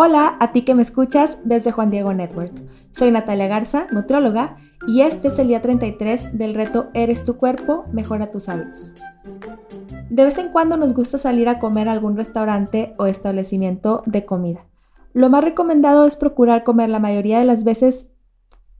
Hola a ti que me escuchas desde Juan Diego Network. Soy Natalia Garza, nutrióloga, y este es el día 33 del reto Eres tu cuerpo, mejora tus hábitos. De vez en cuando nos gusta salir a comer a algún restaurante o establecimiento de comida. Lo más recomendado es procurar comer la mayoría de las veces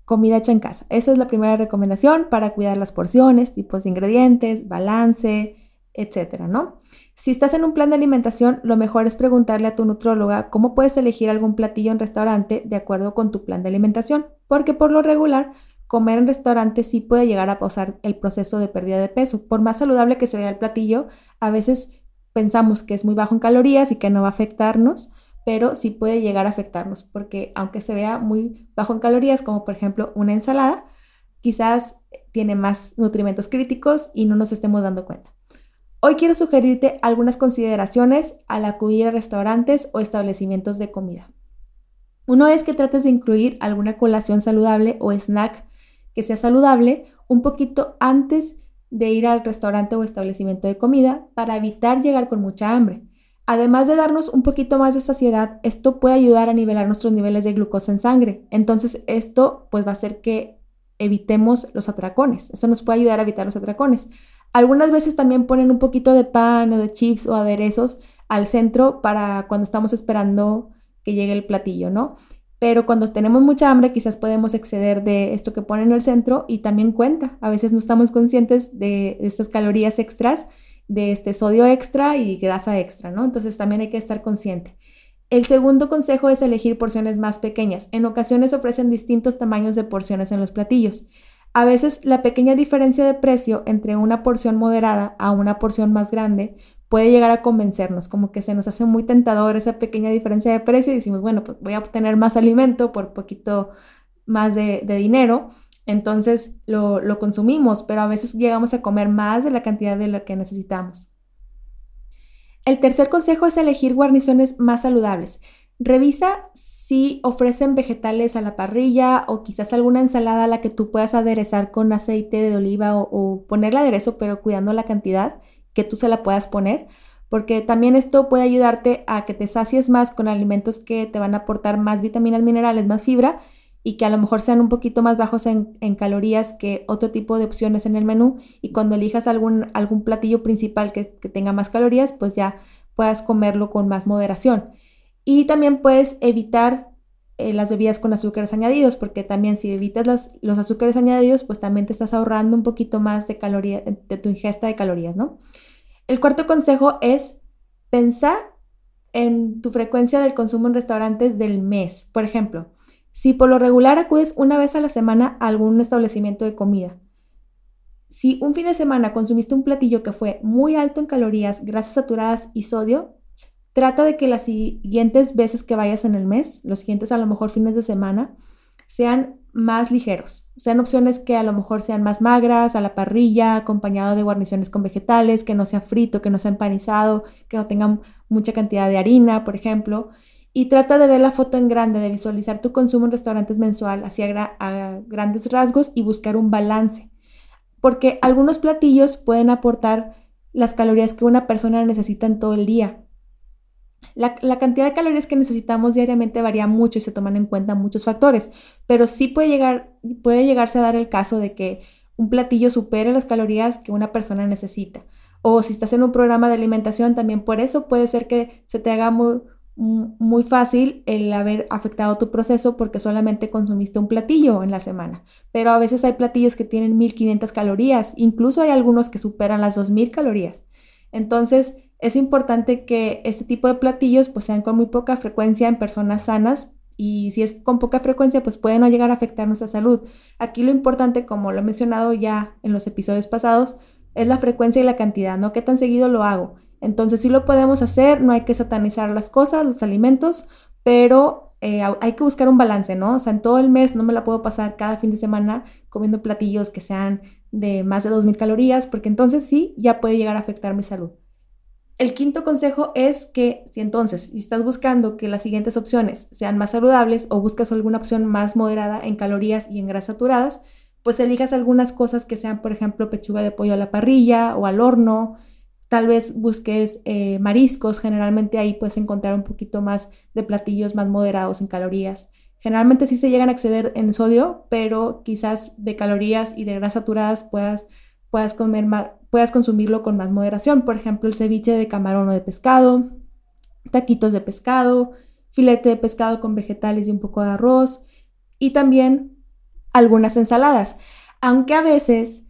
comida hecha en casa. Esa es la primera recomendación para cuidar las porciones, tipos de ingredientes, balance, etcétera, ¿no? Si estás en un plan de alimentación, lo mejor es preguntarle a tu nutróloga cómo puedes elegir algún platillo en restaurante de acuerdo con tu plan de alimentación, porque por lo regular, comer en restaurante sí puede llegar a pausar el proceso de pérdida de peso. Por más saludable que se vea el platillo, a veces pensamos que es muy bajo en calorías y que no va a afectarnos, pero sí puede llegar a afectarnos, porque aunque se vea muy bajo en calorías, como por ejemplo una ensalada, quizás tiene más nutrimentos críticos y no nos estemos dando cuenta. Hoy quiero sugerirte algunas consideraciones al acudir a restaurantes o establecimientos de comida. Uno es que trates de incluir alguna colación saludable o snack que sea saludable un poquito antes de ir al restaurante o establecimiento de comida para evitar llegar con mucha hambre. Además de darnos un poquito más de saciedad, esto puede ayudar a nivelar nuestros niveles de glucosa en sangre. Entonces, esto pues va a hacer que evitemos los atracones. Eso nos puede ayudar a evitar los atracones. Algunas veces también ponen un poquito de pan o de chips o aderezos al centro para cuando estamos esperando que llegue el platillo, ¿no? Pero cuando tenemos mucha hambre quizás podemos exceder de esto que ponen al centro y también cuenta. A veces no estamos conscientes de estas calorías extras, de este sodio extra y grasa extra, ¿no? Entonces también hay que estar consciente. El segundo consejo es elegir porciones más pequeñas. En ocasiones ofrecen distintos tamaños de porciones en los platillos. A veces la pequeña diferencia de precio entre una porción moderada a una porción más grande puede llegar a convencernos, como que se nos hace muy tentador esa pequeña diferencia de precio y decimos, bueno, pues voy a obtener más alimento por poquito más de, dinero, entonces lo, lo consumimos, pero a veces llegamos a comer más de la cantidad de lo que necesitamos. El tercer consejo es elegir guarniciones más saludables. Revisa si ofrecen vegetales a la parrilla o quizás alguna ensalada a la que tú puedas aderezar con aceite de oliva o, ponerle aderezo, pero cuidando la cantidad que tú se la puedas poner, porque también esto puede ayudarte a que te sacies más con alimentos que te van a aportar más vitaminas, minerales, más fibra y que a lo mejor sean un poquito más bajos en, calorías que otro tipo de opciones en el menú y cuando elijas algún, algún platillo principal que, que tenga más calorías, pues ya puedas comerlo con más moderación. Y también puedes evitar eh, las bebidas con azúcares añadidos, porque también si evitas los azúcares añadidos, pues también te estás ahorrando un poquito más de, caloría, de tu ingesta de calorías, ¿no? El cuarto consejo es pensar en tu frecuencia del consumo en restaurantes del mes. Por ejemplo, si por lo regular acudes una vez a la semana a algún establecimiento de comida, si un fin de semana consumiste un platillo que fue muy alto en calorías, grasas saturadas y sodio, Trata de que las siguientes veces que vayas en el mes, los siguientes a lo mejor fines de semana, sean más ligeros, sean opciones que a lo mejor sean más magras, a la parrilla, acompañado de guarniciones con vegetales, que no sea frito, que no sea empanizado, que no tengan mucha cantidad de harina, por ejemplo. Y trata de ver la foto en grande, de visualizar tu consumo en restaurantes mensual hacia a grandes rasgos y buscar un balance. Porque algunos platillos pueden aportar las calorías que una persona necesita en todo el día, la, cantidad de calorías que necesitamos diariamente varía mucho y se toman en cuenta muchos factores, pero sí puede, llegar, puede llegarse a dar el caso de que un platillo supere las calorías que una persona necesita. O si estás en un programa de alimentación, también por eso puede ser que se te haga muy, muy fácil el haber afectado tu proceso porque solamente consumiste un platillo en la semana. Pero a veces hay platillos que tienen 1500 calorías, incluso hay algunos que superan las 2000 calorías. Entonces, es importante que este tipo de platillos pues sean con muy poca frecuencia en personas sanas y si es con poca frecuencia pues pueden no llegar a afectar nuestra salud. Aquí lo importante, como lo he mencionado ya en los episodios pasados, es la frecuencia y la cantidad, ¿no? ¿Qué tan seguido lo hago? Entonces sí lo podemos hacer, no hay que satanizar las cosas, los alimentos, pero eh, hay que buscar un balance, ¿no? O sea, en todo el mes no me la puedo pasar cada fin de semana comiendo platillos que sean de más de 2.000 calorías, porque entonces sí, ya puede llegar a afectar mi salud. El quinto consejo es que si entonces si estás buscando que las siguientes opciones sean más saludables o buscas alguna opción más moderada en calorías y en grasas saturadas, pues elijas algunas cosas que sean, por ejemplo, pechuga de pollo a la parrilla o al horno, Tal vez busques eh, mariscos, generalmente ahí puedes encontrar un poquito más de platillos más moderados en calorías. Generalmente sí se llegan a exceder en sodio, pero quizás de calorías y de grasas saturadas puedas, puedas, comer puedas consumirlo con más moderación. Por ejemplo, el ceviche de camarón o de pescado, taquitos de pescado, filete de pescado con vegetales y un poco de arroz y también algunas ensaladas. Aunque a veces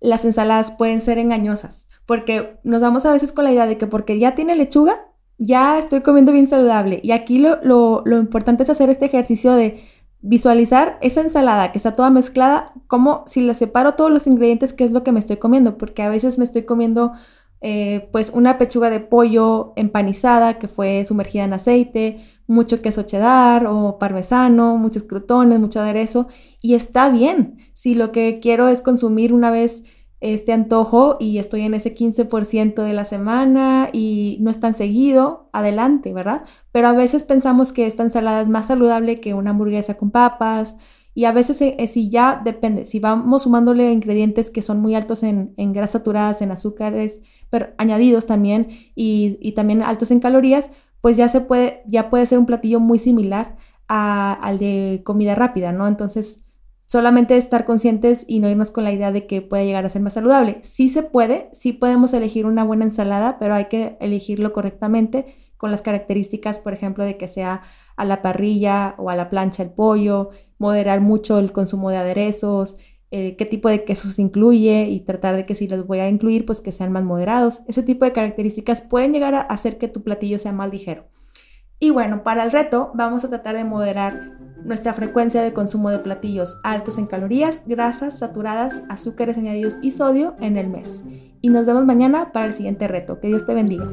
las ensaladas pueden ser engañosas, porque nos damos a veces con la idea de que porque ya tiene lechuga, ya estoy comiendo bien saludable. Y aquí lo, lo, importante es hacer este ejercicio de visualizar esa ensalada que está toda mezclada, como si le separo todos los ingredientes, qué es lo que me estoy comiendo, porque a veces me estoy comiendo eh, pues una pechuga de pollo empanizada que fue sumergida en aceite, mucho queso cheddar o parmesano, muchos crutones, mucho aderezo, y está bien. Si lo que quiero es consumir una vez este antojo y estoy en ese 15% de la semana y no es tan seguido, adelante, ¿verdad? Pero a veces pensamos que esta ensalada es más saludable que una hamburguesa con papas y a veces eh, eh, si ya depende, si vamos sumándole ingredientes que son muy altos en, grasas saturadas, en azúcares, pero añadidos también y, también altos en calorías, pues ya se puede, ya puede ser un platillo muy similar al de comida rápida, ¿no? Entonces, solamente estar conscientes y no irnos con la idea de que puede llegar a ser más saludable. Sí se puede, sí podemos elegir una buena ensalada, pero hay que elegirlo correctamente con las características, por ejemplo, de que sea a la parrilla o a la plancha el pollo, moderar mucho el consumo de aderezos, eh, qué tipo de quesos incluye y tratar de que si los voy a incluir, pues que sean más moderados. Ese tipo de características pueden llegar a hacer que tu platillo sea más ligero. Y bueno, para el reto vamos a tratar de moderar nuestra frecuencia de consumo de platillos altos en calorías, grasas saturadas, azúcares añadidos y sodio en el mes. Y nos vemos mañana para el siguiente reto. Que Dios te bendiga.